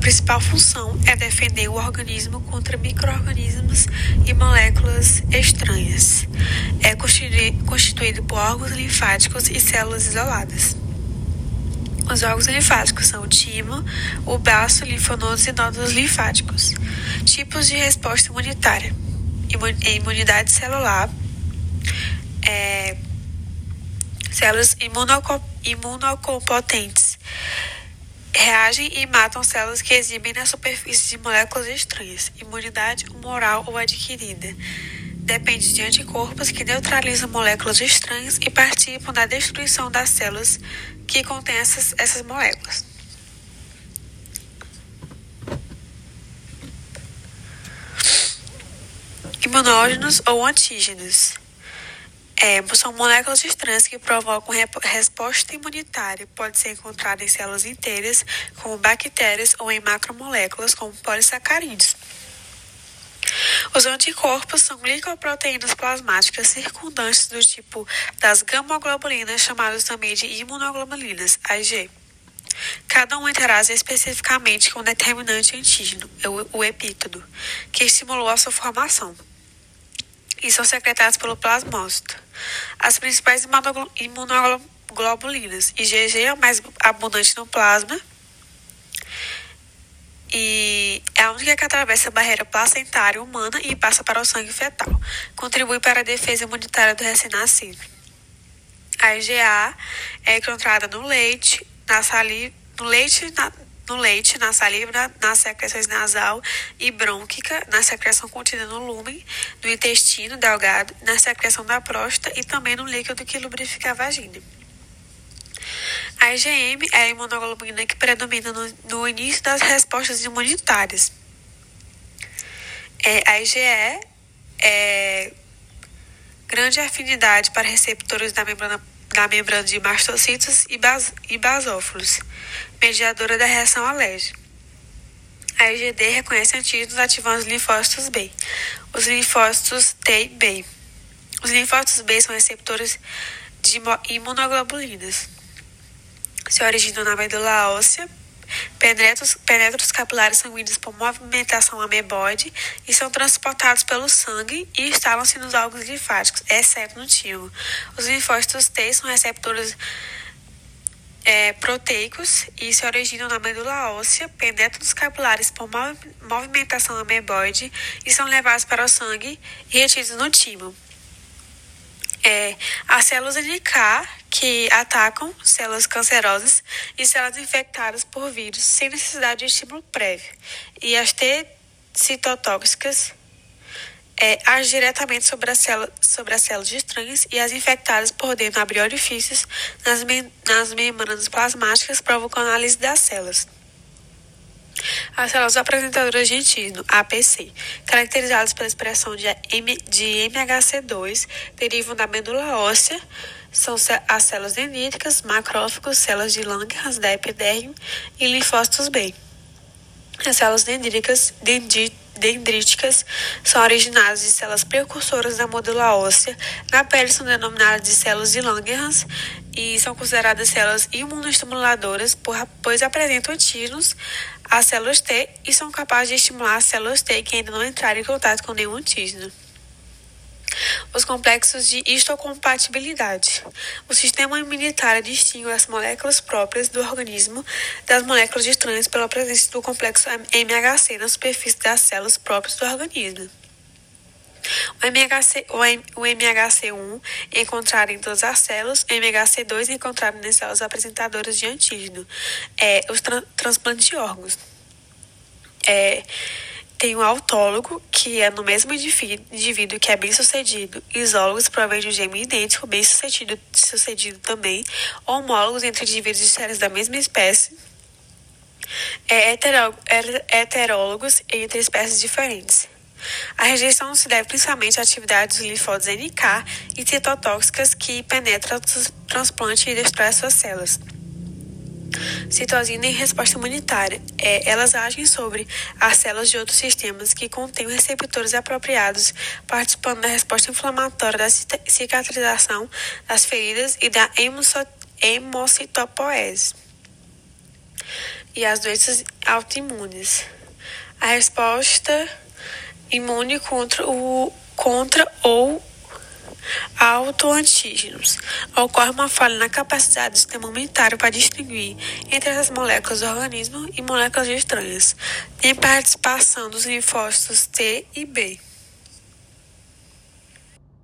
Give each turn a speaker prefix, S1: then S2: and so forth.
S1: principal função é defender o organismo contra microorganismos e moléculas estranhas. É constituído por órgãos linfáticos e células isoladas. Os órgãos linfáticos são o timo, o baço, linfonodos e nódulos linfáticos. Tipos de resposta imunitária: imunidade celular, é, células imunocompetentes reagem e matam células que exibem na superfície de moléculas estranhas. Imunidade moral ou adquirida. Depende de anticorpos que neutralizam moléculas estranhas e participam da destruição das células que contêm essas, essas moléculas. Imunógenos ou antígenos. É, são moléculas estranhas que provocam resposta imunitária. Pode ser encontrada em células inteiras, como bactérias, ou em macromoléculas, como polissacarídeos. Os anticorpos são glicoproteínas plasmáticas circundantes do tipo das gamoglobulinas, chamadas também de imunoglobulinas, IgG. Cada um interage especificamente com um determinante antígeno, o epítodo, que estimulou a sua formação e são secretados pelo plasmócito. As principais imunoglobulinas, IgG é mais abundante no plasma e é a única que atravessa a barreira placentária humana e passa para o sangue fetal. Contribui para a defesa imunitária do recém-nascido. A IgA é encontrada no leite, na saliva, no leite, na, no leite, na saliva, na, nas secreções nasal e brônquica, na secreção contida no lúmen do intestino delgado, na secreção da próstata e também no líquido que lubrifica a vagina. A IgM é a imunoglobulina que predomina no, no início das respostas imunitárias. É, a IgE é grande afinidade para receptores da membrana da membrana de mastocitos e, bas e basófilos, mediadora da reação alérgica. A IgD reconhece antígenos ativando os linfócitos B, os linfócitos T e B. Os linfócitos B são receptores de imunoglobulinas. Se originam na medula óssea, penetram os capilares sanguíneos por movimentação ameboide e são transportados pelo sangue e instalam-se nos órgãos linfáticos, exceto no timo. Os linfócitos T são receptores é, proteicos e se originam na medula óssea, penetram nos capilares por movimentação ameboide e são levados para o sangue e retidos no timo. É, as células NK que atacam células cancerosas e células infectadas por vírus sem necessidade de estímulo prévio. E as T citotóxicas é, agem diretamente sobre, a célula, sobre as células estranhas e as infectadas por dentro abrir orifícios nas, nas membranas plasmáticas, provocando a análise das células. As células apresentadoras de antígeno, APC, caracterizadas pela expressão de, M, de MHC2, derivam da medula óssea, são as células dendríticas, macrófagos, células de Langerhans da epiderme e linfócitos B. As células dendríticas, dendríticas são originadas de células precursoras da medula óssea. Na pele são denominadas de células de Langerhans e são consideradas células imunoestimuladoras, pois apresentam antígenos às células T e são capazes de estimular as células T que ainda não entraram em contato com nenhum antígeno. Os complexos de histocompatibilidade. O sistema imunitário distingue as moléculas próprias do organismo das moléculas estranhas pela presença do complexo MHC na superfície das células próprias do organismo. O, MHC, o MHC1 é encontrado em todas as células, o MHC2 é encontrado nas células apresentadoras de antígeno, é, os tra transplantes de órgãos. É, tem o autólogo, que é no mesmo indivíduo que é bem sucedido. Isólogos provém de um gêmeo idêntico, bem sucedido, sucedido também. Homólogos entre indivíduos de séries da mesma espécie. É heterólogos entre espécies diferentes. A rejeição se deve principalmente à atividade dos linfócitos NK e citotóxicas que penetram o transplante e destrói suas células citosina e resposta imunitária. É, elas agem sobre as células de outros sistemas que contêm receptores apropriados, participando da resposta inflamatória da cicatrização das feridas e da hemocitopoese. E as doenças autoimunes. A resposta imune contra, o, contra ou autoantígenos. Ocorre uma falha na capacidade do sistema imunitário para distinguir entre as moléculas do organismo e moléculas estranhas. Tem participação dos linfócitos T e B.